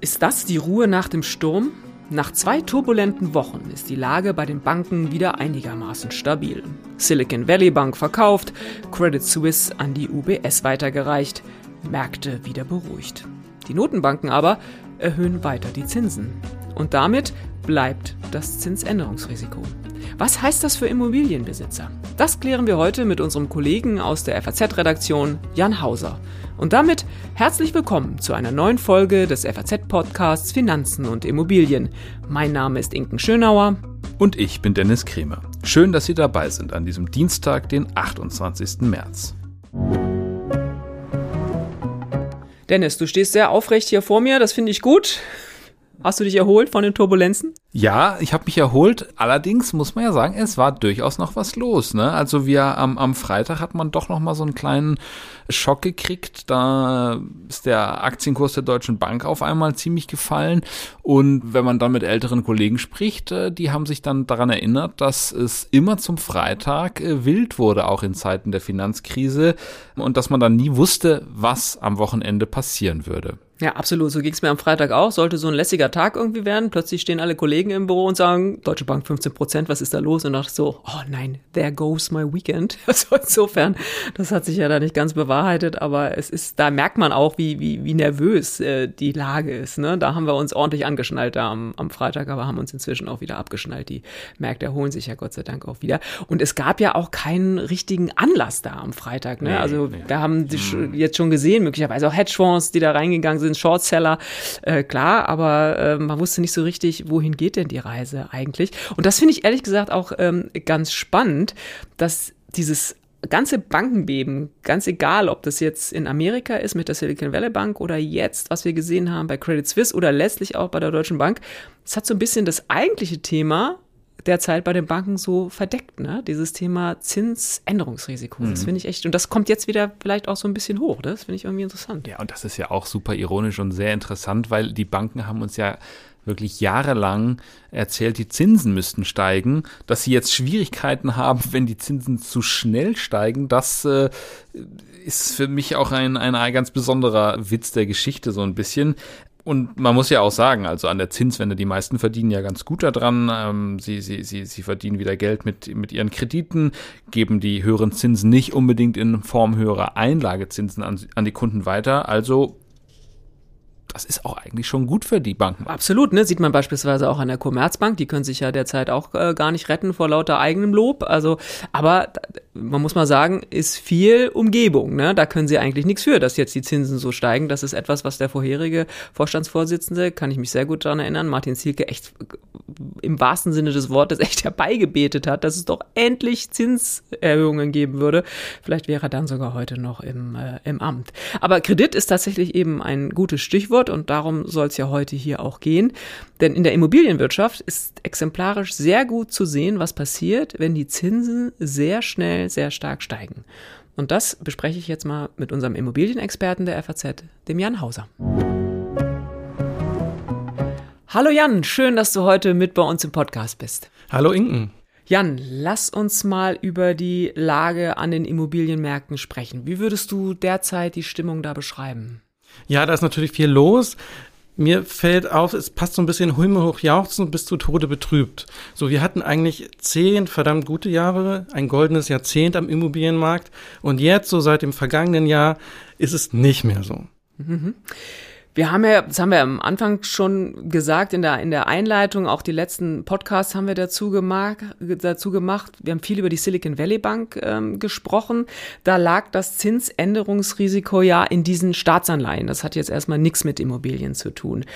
Ist das die Ruhe nach dem Sturm? Nach zwei turbulenten Wochen ist die Lage bei den Banken wieder einigermaßen stabil. Silicon Valley Bank verkauft, Credit Suisse an die UBS weitergereicht, Märkte wieder beruhigt. Die Notenbanken aber erhöhen weiter die Zinsen. Und damit bleibt das Zinsänderungsrisiko. Was heißt das für Immobilienbesitzer? Das klären wir heute mit unserem Kollegen aus der FAZ-Redaktion, Jan Hauser. Und damit herzlich willkommen zu einer neuen Folge des FAZ-Podcasts Finanzen und Immobilien. Mein Name ist Inken Schönauer. Und ich bin Dennis Kremer. Schön, dass Sie dabei sind an diesem Dienstag, den 28. März. Dennis, du stehst sehr aufrecht hier vor mir, das finde ich gut. Hast du dich erholt von den Turbulenzen? Ja, ich habe mich erholt. Allerdings muss man ja sagen, es war durchaus noch was los. Ne? Also wir am, am Freitag hat man doch noch mal so einen kleinen Schock gekriegt. Da ist der Aktienkurs der Deutschen Bank auf einmal ziemlich gefallen. Und wenn man dann mit älteren Kollegen spricht, äh, die haben sich dann daran erinnert, dass es immer zum Freitag äh, wild wurde, auch in Zeiten der Finanzkrise. Und dass man dann nie wusste, was am Wochenende passieren würde. Ja, absolut. So ging es mir am Freitag auch. Sollte so ein lässiger Tag irgendwie werden. Plötzlich stehen alle Kollegen im Büro und sagen, Deutsche Bank 15 Prozent, was ist da los? Und dachte so, oh nein, there goes my weekend. Also insofern, das hat sich ja da nicht ganz bewahrheitet, aber es ist, da merkt man auch, wie, wie, wie nervös äh, die Lage ist. Ne? Da haben wir uns ordentlich angeschnallt da am, am Freitag, aber haben uns inzwischen auch wieder abgeschnallt. Die Märkte erholen sich ja Gott sei Dank auch wieder. Und es gab ja auch keinen richtigen Anlass da am Freitag. Ne? Nee, also nee. wir haben hm. jetzt schon gesehen, möglicherweise auch Hedgefonds, die da reingegangen sind, Shortseller, äh, klar, aber äh, man wusste nicht so richtig, wohin geht denn die Reise eigentlich. Und das finde ich ehrlich gesagt auch ähm, ganz spannend, dass dieses ganze Bankenbeben, ganz egal, ob das jetzt in Amerika ist mit der Silicon Valley Bank oder jetzt, was wir gesehen haben bei Credit Suisse oder letztlich auch bei der Deutschen Bank, es hat so ein bisschen das eigentliche Thema derzeit bei den Banken so verdeckt, ne? Dieses Thema Zinsänderungsrisiko. Mhm. Das finde ich echt, und das kommt jetzt wieder vielleicht auch so ein bisschen hoch. Das finde ich irgendwie interessant. Ja, und das ist ja auch super ironisch und sehr interessant, weil die Banken haben uns ja wirklich jahrelang erzählt, die Zinsen müssten steigen, dass sie jetzt Schwierigkeiten haben, wenn die Zinsen zu schnell steigen, das äh, ist für mich auch ein, ein ganz besonderer Witz der Geschichte so ein bisschen. Und man muss ja auch sagen, also an der Zinswende, die meisten verdienen ja ganz gut daran. Ähm, sie, sie, sie, sie verdienen wieder Geld mit, mit ihren Krediten, geben die höheren Zinsen nicht unbedingt in Form höherer Einlagezinsen an, an die Kunden weiter. Also das ist auch eigentlich schon gut für die Banken. Absolut, ne? Sieht man beispielsweise auch an der Commerzbank, die können sich ja derzeit auch äh, gar nicht retten vor lauter eigenem Lob. Also, aber man muss mal sagen, ist viel Umgebung, ne? Da können sie eigentlich nichts für, dass jetzt die Zinsen so steigen. Das ist etwas, was der vorherige Vorstandsvorsitzende, kann ich mich sehr gut daran erinnern, Martin Zielke echt im wahrsten Sinne des Wortes echt herbeigebetet hat, dass es doch endlich Zinserhöhungen geben würde. Vielleicht wäre er dann sogar heute noch im, äh, im Amt. Aber Kredit ist tatsächlich eben ein gutes Stichwort und darum soll es ja heute hier auch gehen. Denn in der Immobilienwirtschaft ist exemplarisch sehr gut zu sehen, was passiert, wenn die Zinsen sehr schnell, sehr stark steigen. Und das bespreche ich jetzt mal mit unserem Immobilienexperten der FAZ, dem Jan Hauser. Hallo Jan, schön, dass du heute mit bei uns im Podcast bist. Hallo Inken. Jan, lass uns mal über die Lage an den Immobilienmärkten sprechen. Wie würdest du derzeit die Stimmung da beschreiben? Ja, da ist natürlich viel los. Mir fällt auf, es passt so ein bisschen Himmel hoch bis zu Tode betrübt. So, wir hatten eigentlich zehn verdammt gute Jahre, ein goldenes Jahrzehnt am Immobilienmarkt und jetzt, so seit dem vergangenen Jahr, ist es nicht mehr so. Mhm. Wir haben ja, das haben wir am Anfang schon gesagt in der, in der Einleitung, auch die letzten Podcasts haben wir dazu gemacht, dazu gemacht. Wir haben viel über die Silicon Valley Bank ähm, gesprochen. Da lag das Zinsänderungsrisiko ja in diesen Staatsanleihen. Das hat jetzt erstmal nichts mit Immobilien zu tun.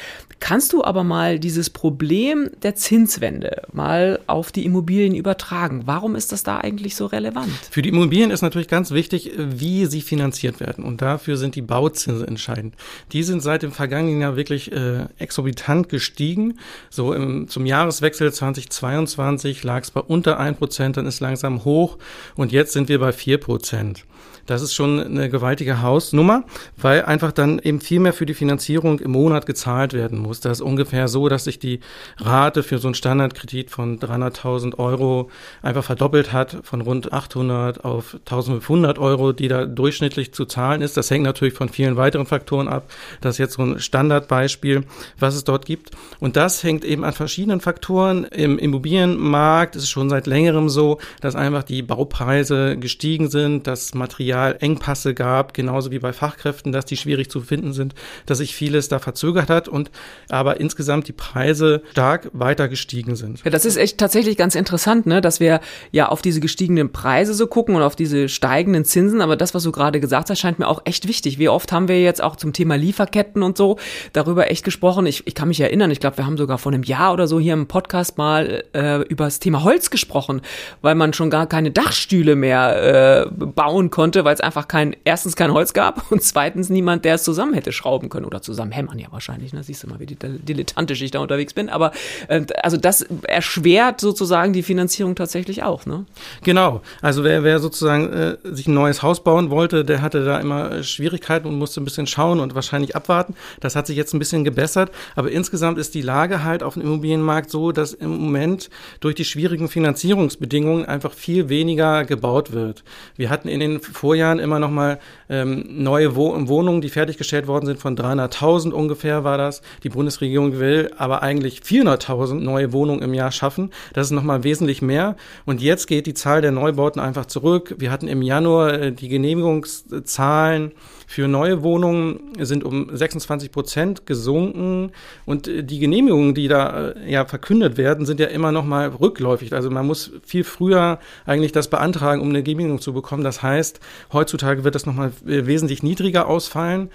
Kannst du aber mal dieses Problem der Zinswende mal auf die Immobilien übertragen? Warum ist das da eigentlich so relevant? Für die Immobilien ist natürlich ganz wichtig, wie sie finanziert werden. Und dafür sind die Bauzinse entscheidend. Die sind seit im vergangenen Jahr wirklich äh, exorbitant gestiegen. So im, zum Jahreswechsel 2022 lag es bei unter ein Prozent, dann ist langsam hoch und jetzt sind wir bei vier Prozent. Das ist schon eine gewaltige Hausnummer, weil einfach dann eben viel mehr für die Finanzierung im Monat gezahlt werden muss. Das ist ungefähr so, dass sich die Rate für so einen Standardkredit von 300.000 Euro einfach verdoppelt hat, von rund 800 auf 1500 Euro, die da durchschnittlich zu zahlen ist. Das hängt natürlich von vielen weiteren Faktoren ab. Das ist jetzt so ein Standardbeispiel, was es dort gibt. Und das hängt eben an verschiedenen Faktoren. Im Immobilienmarkt ist es schon seit längerem so, dass einfach die Baupreise gestiegen sind, dass Material Engpasse gab, genauso wie bei Fachkräften, dass die schwierig zu finden sind, dass sich vieles da verzögert hat und aber insgesamt die Preise stark weiter gestiegen sind. Ja, das ist echt tatsächlich ganz interessant, ne, dass wir ja auf diese gestiegenen Preise so gucken und auf diese steigenden Zinsen, aber das, was du gerade gesagt hast, scheint mir auch echt wichtig. Wie oft haben wir jetzt auch zum Thema Lieferketten und so darüber echt gesprochen? Ich, ich kann mich erinnern, ich glaube, wir haben sogar vor einem Jahr oder so hier im Podcast mal äh, über das Thema Holz gesprochen, weil man schon gar keine Dachstühle mehr äh, bauen konnte, weil es einfach kein, erstens kein Holz gab und zweitens niemand, der es zusammen hätte schrauben können oder zusammen hämmern ja wahrscheinlich. Ne? Siehst du mal, wie dilettantisch ich da unterwegs bin. Aber äh, also das erschwert sozusagen die Finanzierung tatsächlich auch. Ne? Genau. Also wer, wer sozusagen äh, sich ein neues Haus bauen wollte, der hatte da immer äh, Schwierigkeiten und musste ein bisschen schauen und wahrscheinlich abwarten. Das hat sich jetzt ein bisschen gebessert. Aber insgesamt ist die Lage halt auf dem Immobilienmarkt so, dass im Moment durch die schwierigen Finanzierungsbedingungen einfach viel weniger gebaut wird. Wir hatten in den Vorjahren immer noch mal ähm, neue Wo Wohnungen, die fertiggestellt worden sind, von 300.000 ungefähr war das. Die Bundesregierung will aber eigentlich 400.000 neue Wohnungen im Jahr schaffen. Das ist noch mal wesentlich mehr. Und jetzt geht die Zahl der Neubauten einfach zurück. Wir hatten im Januar äh, die Genehmigungszahlen für neue Wohnungen sind um 26 Prozent gesunken und äh, die Genehmigungen, die da äh, ja verkündet werden, sind ja immer noch mal rückläufig. Also man muss viel früher eigentlich das beantragen, um eine Genehmigung zu bekommen. Das heißt, heutzutage wird das noch mal wesentlich niedriger ausfallen.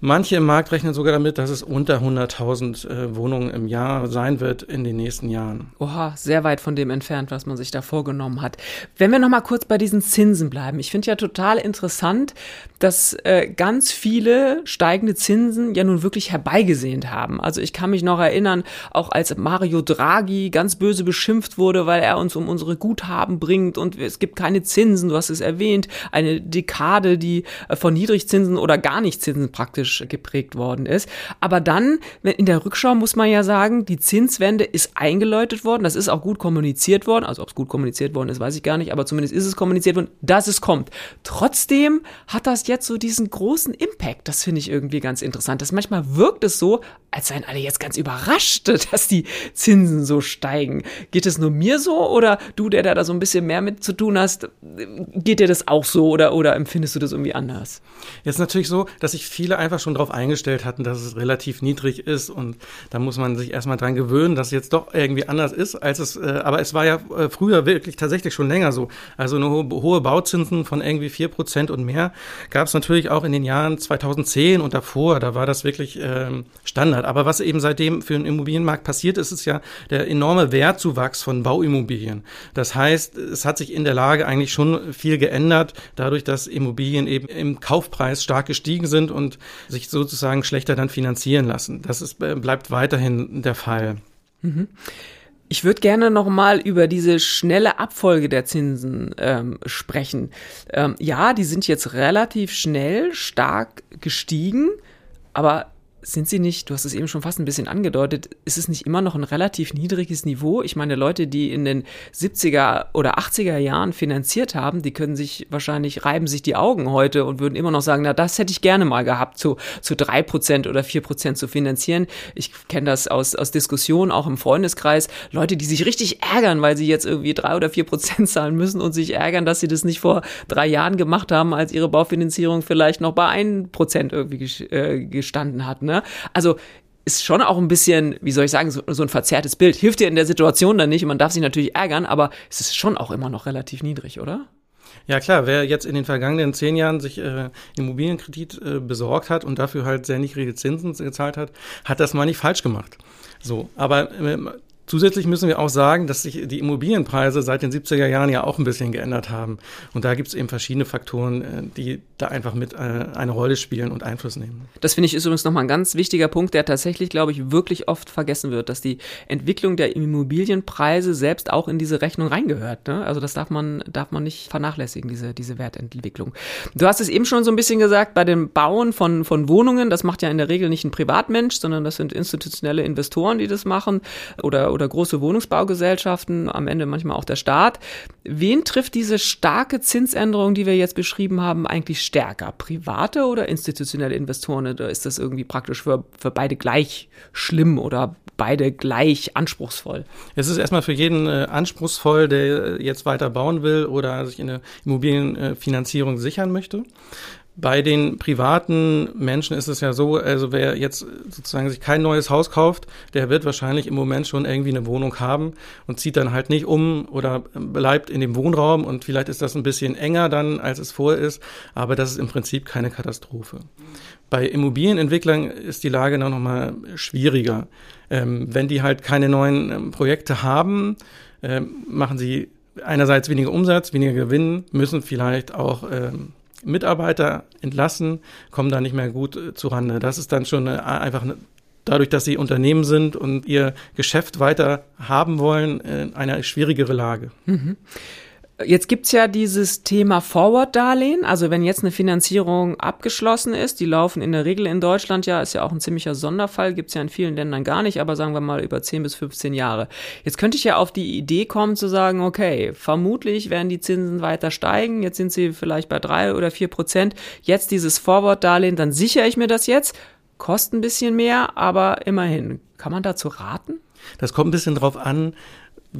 Manche im Markt rechnen sogar damit, dass es unter 100.000 äh, Wohnungen im Jahr sein wird in den nächsten Jahren. Oha, sehr weit von dem entfernt, was man sich da vorgenommen hat. Wenn wir noch mal kurz bei diesen Zinsen bleiben. Ich finde ja total interessant, dass äh, ganz viele steigende Zinsen ja nun wirklich herbeigesehnt haben. Also ich kann mich noch erinnern, auch als Mario Draghi ganz böse beschimpft wurde, weil er uns um unsere Guthaben bringt und es gibt keine Zinsen, du hast es erwähnt, eine Dekade, die äh, von Niedrigzinsen oder gar nicht Zinsen praktisch politisch geprägt worden ist. Aber dann, in der Rückschau muss man ja sagen, die Zinswende ist eingeläutet worden, das ist auch gut kommuniziert worden, also ob es gut kommuniziert worden ist, weiß ich gar nicht, aber zumindest ist es kommuniziert worden, dass es kommt. Trotzdem hat das jetzt so diesen großen Impact, das finde ich irgendwie ganz interessant. Das manchmal wirkt es so, als seien alle jetzt ganz überrascht, dass die Zinsen so steigen. Geht es nur mir so oder du, der da so ein bisschen mehr mit zu tun hast, geht dir das auch so oder, oder empfindest du das irgendwie anders? Jetzt natürlich so, dass sich viele einfach einfach schon darauf eingestellt hatten, dass es relativ niedrig ist und da muss man sich erstmal dran gewöhnen, dass es jetzt doch irgendwie anders ist, als es, äh, aber es war ja äh, früher wirklich tatsächlich schon länger so. Also eine hohe, hohe Bauzinsen von irgendwie vier Prozent und mehr gab es natürlich auch in den Jahren 2010 und davor, da war das wirklich ähm, Standard. Aber was eben seitdem für den Immobilienmarkt passiert ist, ist ja der enorme Wertzuwachs von Bauimmobilien. Das heißt, es hat sich in der Lage eigentlich schon viel geändert, dadurch, dass Immobilien eben im Kaufpreis stark gestiegen sind und sich sozusagen schlechter dann finanzieren lassen. Das ist, äh, bleibt weiterhin der Fall. Mhm. Ich würde gerne noch mal über diese schnelle Abfolge der Zinsen ähm, sprechen. Ähm, ja, die sind jetzt relativ schnell stark gestiegen, aber sind sie nicht, du hast es eben schon fast ein bisschen angedeutet, ist es nicht immer noch ein relativ niedriges Niveau? Ich meine, Leute, die in den 70er oder 80er Jahren finanziert haben, die können sich wahrscheinlich, reiben sich die Augen heute und würden immer noch sagen, na, das hätte ich gerne mal gehabt, zu, zu drei Prozent oder vier Prozent zu finanzieren. Ich kenne das aus, aus Diskussionen, auch im Freundeskreis. Leute, die sich richtig ärgern, weil sie jetzt irgendwie drei oder vier Prozent zahlen müssen und sich ärgern, dass sie das nicht vor drei Jahren gemacht haben, als ihre Baufinanzierung vielleicht noch bei ein Prozent irgendwie äh, gestanden hat, ne? Ne? Also ist schon auch ein bisschen, wie soll ich sagen, so, so, ein verzerrtes Bild. Hilft dir in der Situation dann nicht und man darf sich natürlich ärgern, aber es ist schon auch immer noch relativ niedrig, oder? Ja klar, wer jetzt in den vergangenen zehn Jahren sich äh, Immobilienkredit äh, besorgt hat und dafür halt sehr niedrige Zinsen gezahlt hat, hat das mal nicht falsch gemacht. So, aber äh, Zusätzlich müssen wir auch sagen, dass sich die Immobilienpreise seit den 70er Jahren ja auch ein bisschen geändert haben. Und da gibt es eben verschiedene Faktoren, äh, die da einfach mit äh, eine Rolle spielen und Einfluss nehmen. Das finde ich ist übrigens nochmal ein ganz wichtiger Punkt, der tatsächlich, glaube ich, wirklich oft vergessen wird, dass die Entwicklung der Immobilienpreise selbst auch in diese Rechnung reingehört. Ne? Also das darf man, darf man nicht vernachlässigen, diese, diese Wertentwicklung. Du hast es eben schon so ein bisschen gesagt, bei dem Bauen von, von Wohnungen, das macht ja in der Regel nicht ein Privatmensch, sondern das sind institutionelle Investoren, die das machen oder oder große Wohnungsbaugesellschaften, am Ende manchmal auch der Staat. Wen trifft diese starke Zinsänderung, die wir jetzt beschrieben haben, eigentlich stärker? Private oder institutionelle Investoren? Oder ist das irgendwie praktisch für, für beide gleich schlimm oder beide gleich anspruchsvoll? Es ist erstmal für jeden äh, anspruchsvoll, der jetzt weiter bauen will oder sich eine Immobilienfinanzierung sichern möchte. Bei den privaten Menschen ist es ja so, also wer jetzt sozusagen sich kein neues Haus kauft, der wird wahrscheinlich im Moment schon irgendwie eine Wohnung haben und zieht dann halt nicht um oder bleibt in dem Wohnraum und vielleicht ist das ein bisschen enger dann, als es vorher ist, aber das ist im Prinzip keine Katastrophe. Bei Immobilienentwicklern ist die Lage noch mal schwieriger. Ähm, wenn die halt keine neuen ähm, Projekte haben, ähm, machen sie einerseits weniger Umsatz, weniger Gewinn, müssen vielleicht auch ähm, Mitarbeiter entlassen, kommen da nicht mehr gut äh, zurande. Das ist dann schon eine, einfach eine, dadurch, dass sie Unternehmen sind und ihr Geschäft weiter haben wollen, äh, eine schwierigere Lage. Mhm. Jetzt gibt's ja dieses Thema Forward-Darlehen. Also wenn jetzt eine Finanzierung abgeschlossen ist, die laufen in der Regel in Deutschland ja, ist ja auch ein ziemlicher Sonderfall, gibt's ja in vielen Ländern gar nicht, aber sagen wir mal über 10 bis 15 Jahre. Jetzt könnte ich ja auf die Idee kommen zu sagen, okay, vermutlich werden die Zinsen weiter steigen, jetzt sind sie vielleicht bei drei oder vier Prozent, jetzt dieses Forward-Darlehen, dann sichere ich mir das jetzt, kostet ein bisschen mehr, aber immerhin. Kann man dazu raten? Das kommt ein bisschen drauf an,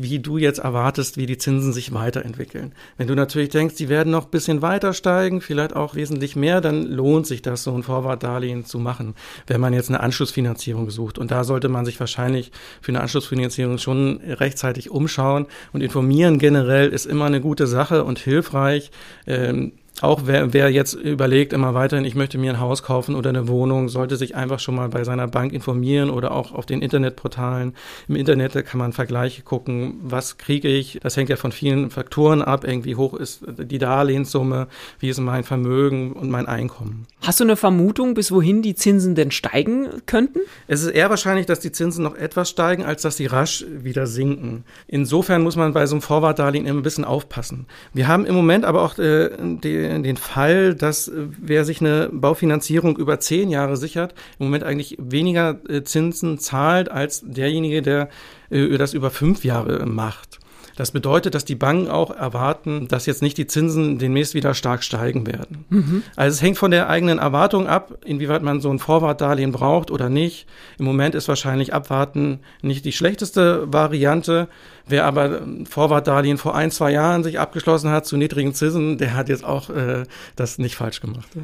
wie du jetzt erwartest, wie die Zinsen sich weiterentwickeln. Wenn du natürlich denkst, die werden noch ein bisschen weiter steigen, vielleicht auch wesentlich mehr, dann lohnt sich das, so ein Vorwartdarlehen zu machen, wenn man jetzt eine Anschlussfinanzierung sucht. Und da sollte man sich wahrscheinlich für eine Anschlussfinanzierung schon rechtzeitig umschauen und informieren generell ist immer eine gute Sache und hilfreich. Ähm, auch wer, wer jetzt überlegt, immer weiterhin, ich möchte mir ein Haus kaufen oder eine Wohnung, sollte sich einfach schon mal bei seiner Bank informieren oder auch auf den Internetportalen. Im Internet kann man Vergleiche gucken, was kriege ich. Das hängt ja von vielen Faktoren ab. Irgendwie hoch ist die Darlehenssumme, wie ist mein Vermögen und mein Einkommen. Hast du eine Vermutung, bis wohin die Zinsen denn steigen könnten? Es ist eher wahrscheinlich, dass die Zinsen noch etwas steigen, als dass sie rasch wieder sinken. Insofern muss man bei so einem Vorwartdarlehen immer ein bisschen aufpassen. Wir haben im Moment aber auch äh, die den Fall, dass äh, wer sich eine Baufinanzierung über zehn Jahre sichert, im Moment eigentlich weniger äh, Zinsen zahlt als derjenige, der äh, das über fünf Jahre macht. Das bedeutet, dass die Banken auch erwarten, dass jetzt nicht die Zinsen demnächst wieder stark steigen werden. Mhm. Also es hängt von der eigenen Erwartung ab, inwieweit man so ein Vorwartdarlehen braucht oder nicht. Im Moment ist wahrscheinlich abwarten nicht die schlechteste Variante. Wer aber Vorwartdarlehen vor ein, zwei Jahren sich abgeschlossen hat zu niedrigen Zinsen, der hat jetzt auch äh, das nicht falsch gemacht.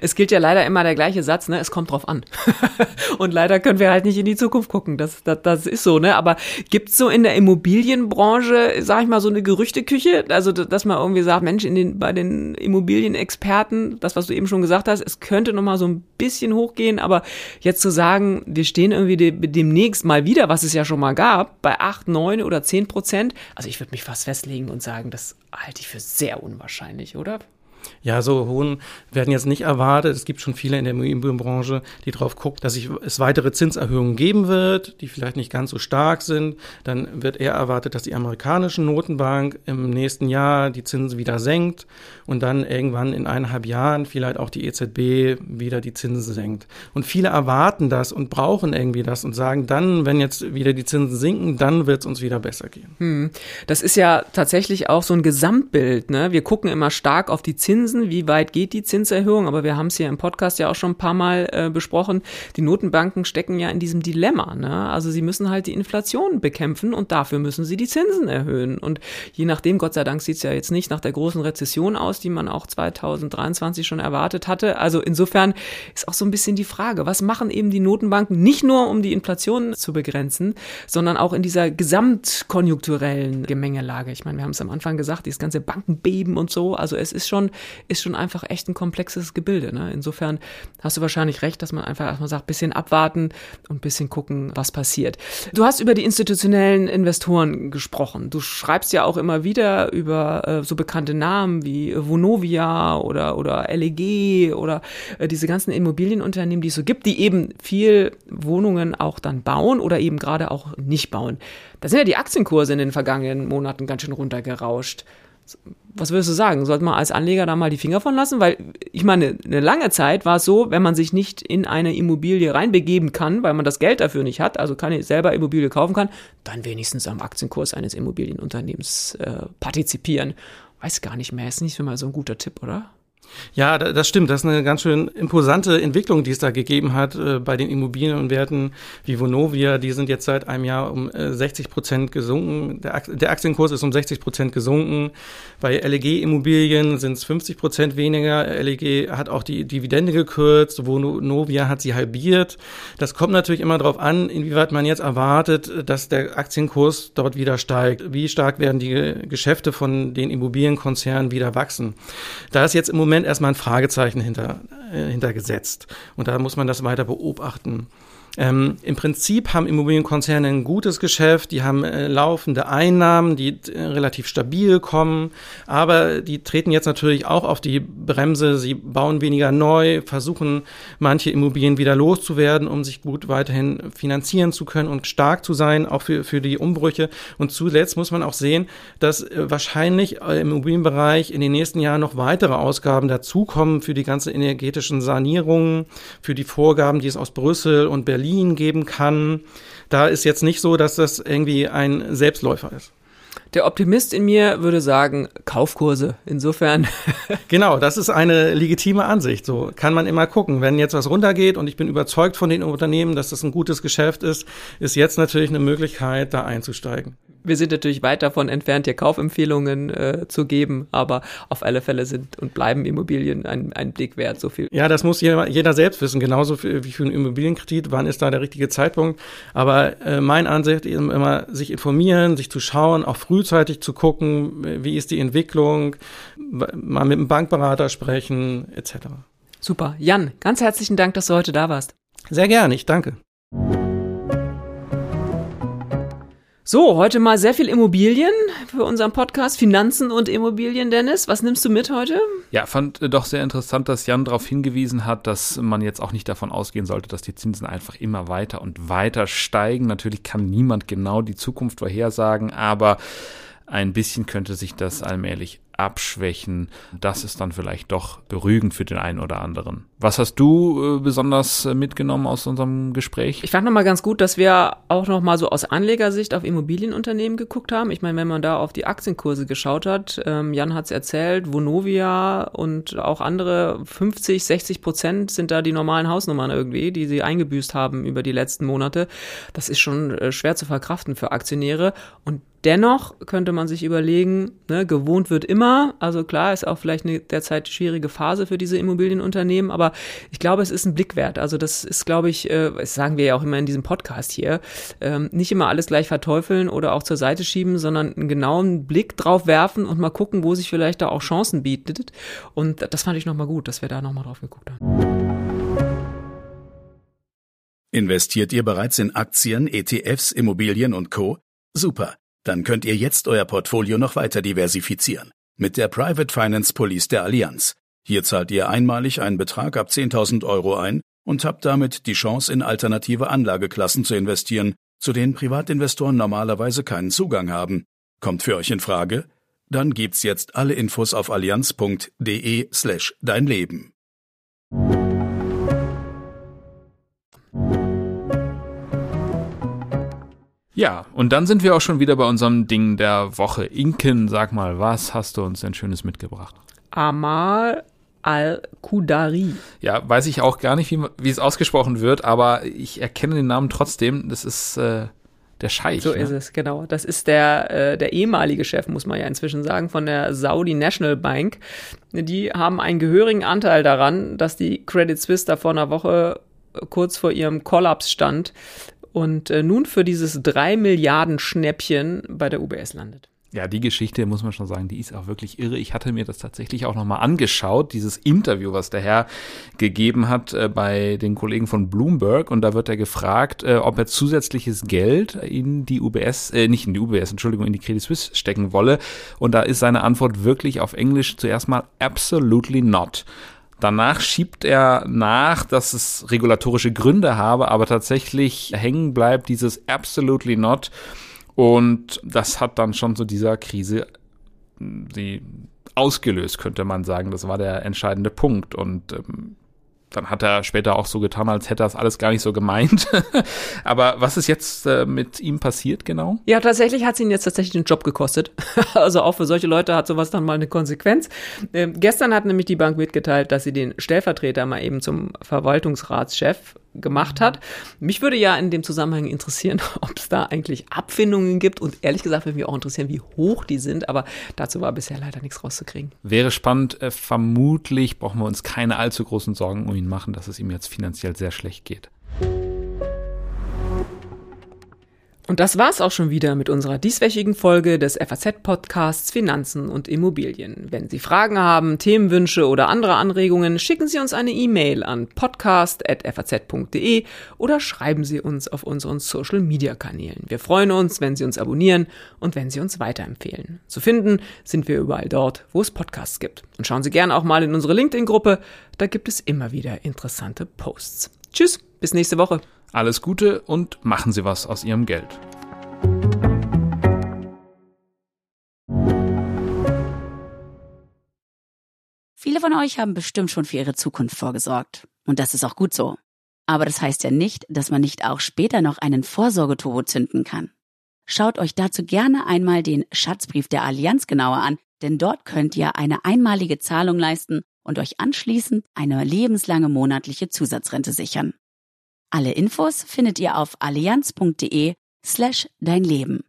Es gilt ja leider immer der gleiche Satz, ne? Es kommt drauf an. Und leider können wir halt nicht in die Zukunft gucken. Das, das, das ist so, ne? Aber gibt's so in der Immobilienbranche, sag ich mal, so eine Gerüchteküche? Also, dass man irgendwie sagt, Mensch, in den, bei den Immobilienexperten, das, was du eben schon gesagt hast, es könnte noch mal so ein bisschen hochgehen, aber jetzt zu sagen, wir stehen irgendwie de demnächst mal wieder, was es ja schon mal gab, bei acht, neun oder oder 10 Prozent. Also ich würde mich fast festlegen und sagen, das halte ich für sehr unwahrscheinlich, oder? Ja, so hohen werden jetzt nicht erwartet. Es gibt schon viele in der Immobilienbranche, die darauf gucken, dass es weitere Zinserhöhungen geben wird, die vielleicht nicht ganz so stark sind. Dann wird eher erwartet, dass die amerikanische Notenbank im nächsten Jahr die Zinsen wieder senkt und dann irgendwann in eineinhalb Jahren vielleicht auch die EZB wieder die Zinsen senkt. Und viele erwarten das und brauchen irgendwie das und sagen dann, wenn jetzt wieder die Zinsen sinken, dann wird es uns wieder besser gehen. Hm. Das ist ja tatsächlich auch so ein Gesamtbild. Ne? Wir gucken immer stark auf die Zinsen Zinsen, wie weit geht die Zinserhöhung, aber wir haben es hier im Podcast ja auch schon ein paar Mal äh, besprochen, die Notenbanken stecken ja in diesem Dilemma. Ne? Also sie müssen halt die Inflation bekämpfen und dafür müssen sie die Zinsen erhöhen. Und je nachdem, Gott sei Dank sieht es ja jetzt nicht nach der großen Rezession aus, die man auch 2023 schon erwartet hatte. Also insofern ist auch so ein bisschen die Frage, was machen eben die Notenbanken nicht nur, um die Inflation zu begrenzen, sondern auch in dieser gesamtkonjunkturellen Gemengelage. Ich meine, wir haben es am Anfang gesagt, dieses ganze Bankenbeben und so. Also es ist schon ist schon einfach echt ein komplexes Gebilde. Ne? Insofern hast du wahrscheinlich recht, dass man einfach erstmal sagt, bisschen abwarten und bisschen gucken, was passiert. Du hast über die institutionellen Investoren gesprochen. Du schreibst ja auch immer wieder über äh, so bekannte Namen wie Vonovia oder, oder LEG oder äh, diese ganzen Immobilienunternehmen, die es so gibt, die eben viel Wohnungen auch dann bauen oder eben gerade auch nicht bauen. Da sind ja die Aktienkurse in den vergangenen Monaten ganz schön runtergerauscht. Was würdest du sagen? Sollte man als Anleger da mal die Finger von lassen? Weil ich meine, eine lange Zeit war es so, wenn man sich nicht in eine Immobilie reinbegeben kann, weil man das Geld dafür nicht hat, also keine selber Immobilie kaufen kann, dann wenigstens am Aktienkurs eines Immobilienunternehmens äh, partizipieren. Weiß gar nicht mehr. Ist nicht immer so ein guter Tipp, oder? Ja, das stimmt. Das ist eine ganz schön imposante Entwicklung, die es da gegeben hat äh, bei den Immobilienwerten wie Vonovia. Die sind jetzt seit einem Jahr um äh, 60 Prozent gesunken. Der, der, Aktienkurs ist um 60 Prozent gesunken. Bei LEG Immobilien sind es 50 Prozent weniger. LEG hat auch die Dividende gekürzt. Vonovia hat sie halbiert. Das kommt natürlich immer darauf an, inwieweit man jetzt erwartet, dass der Aktienkurs dort wieder steigt. Wie stark werden die Geschäfte von den Immobilienkonzernen wieder wachsen? Da ist jetzt im Moment Moment erstmal ein Fragezeichen hinter, äh, hintergesetzt. Und da muss man das weiter beobachten. Ähm, Im Prinzip haben Immobilienkonzerne ein gutes Geschäft, die haben äh, laufende Einnahmen, die äh, relativ stabil kommen, aber die treten jetzt natürlich auch auf die Bremse, sie bauen weniger neu, versuchen manche Immobilien wieder loszuwerden, um sich gut weiterhin finanzieren zu können und stark zu sein, auch für, für die Umbrüche. Und zuletzt muss man auch sehen, dass äh, wahrscheinlich äh, im Immobilienbereich in den nächsten Jahren noch weitere Ausgaben dazukommen für die ganze energetischen Sanierungen, für die Vorgaben, die es aus Brüssel und Berlin Berlin geben kann. Da ist jetzt nicht so, dass das irgendwie ein Selbstläufer ist. Der Optimist in mir würde sagen, Kaufkurse. Insofern. genau, das ist eine legitime Ansicht. So kann man immer gucken. Wenn jetzt was runtergeht und ich bin überzeugt von den Unternehmen, dass das ein gutes Geschäft ist, ist jetzt natürlich eine Möglichkeit, da einzusteigen wir sind natürlich weit davon entfernt, hier Kaufempfehlungen äh, zu geben, aber auf alle Fälle sind und bleiben Immobilien ein, ein Blick wert, so viel. Ja, das muss jeder, jeder selbst wissen, genauso für, wie für einen Immobilienkredit, wann ist da der richtige Zeitpunkt. Aber äh, mein Ansicht ist immer, sich informieren, sich zu schauen, auch frühzeitig zu gucken, wie ist die Entwicklung, mal mit einem Bankberater sprechen, etc. Super. Jan, ganz herzlichen Dank, dass du heute da warst. Sehr gerne, ich danke. So, heute mal sehr viel Immobilien für unseren Podcast, Finanzen und Immobilien, Dennis. Was nimmst du mit heute? Ja, fand äh, doch sehr interessant, dass Jan darauf hingewiesen hat, dass man jetzt auch nicht davon ausgehen sollte, dass die Zinsen einfach immer weiter und weiter steigen. Natürlich kann niemand genau die Zukunft vorhersagen, aber ein bisschen könnte sich das allmählich abschwächen. Das ist dann vielleicht doch beruhigend für den einen oder anderen. Was hast du äh, besonders äh, mitgenommen aus unserem Gespräch? Ich fand nochmal ganz gut, dass wir auch nochmal so aus Anlegersicht auf Immobilienunternehmen geguckt haben. Ich meine, wenn man da auf die Aktienkurse geschaut hat, ähm, Jan hat es erzählt, Vonovia und auch andere 50, 60 Prozent sind da die normalen Hausnummern irgendwie, die sie eingebüßt haben über die letzten Monate. Das ist schon äh, schwer zu verkraften für Aktionäre. Und Dennoch könnte man sich überlegen, ne, gewohnt wird immer. Also klar, ist auch vielleicht eine derzeit schwierige Phase für diese Immobilienunternehmen, aber ich glaube, es ist ein Blick wert. Also das ist, glaube ich, äh, das sagen wir ja auch immer in diesem Podcast hier, ähm, nicht immer alles gleich verteufeln oder auch zur Seite schieben, sondern einen genauen Blick drauf werfen und mal gucken, wo sich vielleicht da auch Chancen bietet. Und das fand ich nochmal gut, dass wir da nochmal drauf geguckt haben. Investiert ihr bereits in Aktien, ETFs, Immobilien und Co? Super. Dann könnt ihr jetzt euer Portfolio noch weiter diversifizieren. Mit der Private Finance Police der Allianz. Hier zahlt ihr einmalig einen Betrag ab 10.000 Euro ein und habt damit die Chance, in alternative Anlageklassen zu investieren, zu denen Privatinvestoren normalerweise keinen Zugang haben. Kommt für euch in Frage? Dann gibt's jetzt alle Infos auf allianz.de slash dein Leben. Ja, und dann sind wir auch schon wieder bei unserem Ding der Woche. Inken, sag mal, was hast du uns denn Schönes mitgebracht? Amal Al-Kudari. Ja, weiß ich auch gar nicht, wie, wie, es ausgesprochen wird, aber ich erkenne den Namen trotzdem. Das ist äh, der Scheich. So ne? ist es, genau. Das ist der, äh, der ehemalige Chef, muss man ja inzwischen sagen, von der Saudi National Bank. Die haben einen gehörigen Anteil daran, dass die Credit Suisse da vor einer Woche kurz vor ihrem Kollaps stand und äh, nun für dieses 3 Milliarden Schnäppchen bei der UBS landet. Ja, die Geschichte muss man schon sagen, die ist auch wirklich irre. Ich hatte mir das tatsächlich auch nochmal angeschaut, dieses Interview, was der Herr gegeben hat äh, bei den Kollegen von Bloomberg. Und da wird er gefragt, äh, ob er zusätzliches Geld in die UBS, äh, nicht in die UBS, Entschuldigung, in die Credit Suisse stecken wolle. Und da ist seine Antwort wirklich auf Englisch zuerst mal absolutely not. Danach schiebt er nach, dass es regulatorische Gründe habe, aber tatsächlich hängen bleibt dieses absolutely not. Und das hat dann schon zu dieser Krise die ausgelöst, könnte man sagen. Das war der entscheidende Punkt. Und ähm, dann hat er später auch so getan, als hätte er das alles gar nicht so gemeint. Aber was ist jetzt äh, mit ihm passiert genau? Ja, tatsächlich hat es ihn jetzt tatsächlich den Job gekostet. also auch für solche Leute hat sowas dann mal eine Konsequenz. Ähm, gestern hat nämlich die Bank mitgeteilt, dass sie den Stellvertreter mal eben zum Verwaltungsratschef gemacht hat. Mich würde ja in dem Zusammenhang interessieren, ob es da eigentlich Abfindungen gibt und ehrlich gesagt würde mich auch interessieren, wie hoch die sind, aber dazu war bisher leider nichts rauszukriegen. Wäre spannend. Äh, vermutlich brauchen wir uns keine allzu großen Sorgen um ihn machen, dass es ihm jetzt finanziell sehr schlecht geht. Und das war's auch schon wieder mit unserer dieswöchigen Folge des FAZ-Podcasts Finanzen und Immobilien. Wenn Sie Fragen haben, Themenwünsche oder andere Anregungen, schicken Sie uns eine E-Mail an podcast.faz.de oder schreiben Sie uns auf unseren Social-Media-Kanälen. Wir freuen uns, wenn Sie uns abonnieren und wenn Sie uns weiterempfehlen. Zu finden sind wir überall dort, wo es Podcasts gibt. Und schauen Sie gerne auch mal in unsere LinkedIn-Gruppe, da gibt es immer wieder interessante Posts. Tschüss, bis nächste Woche. Alles Gute und machen Sie was aus Ihrem Geld. Viele von euch haben bestimmt schon für ihre Zukunft vorgesorgt. Und das ist auch gut so. Aber das heißt ja nicht, dass man nicht auch später noch einen Vorsorgeturbo zünden kann. Schaut euch dazu gerne einmal den Schatzbrief der Allianz genauer an, denn dort könnt ihr eine einmalige Zahlung leisten und euch anschließend eine lebenslange monatliche Zusatzrente sichern. Alle Infos findet ihr auf allianz.de slash dein Leben.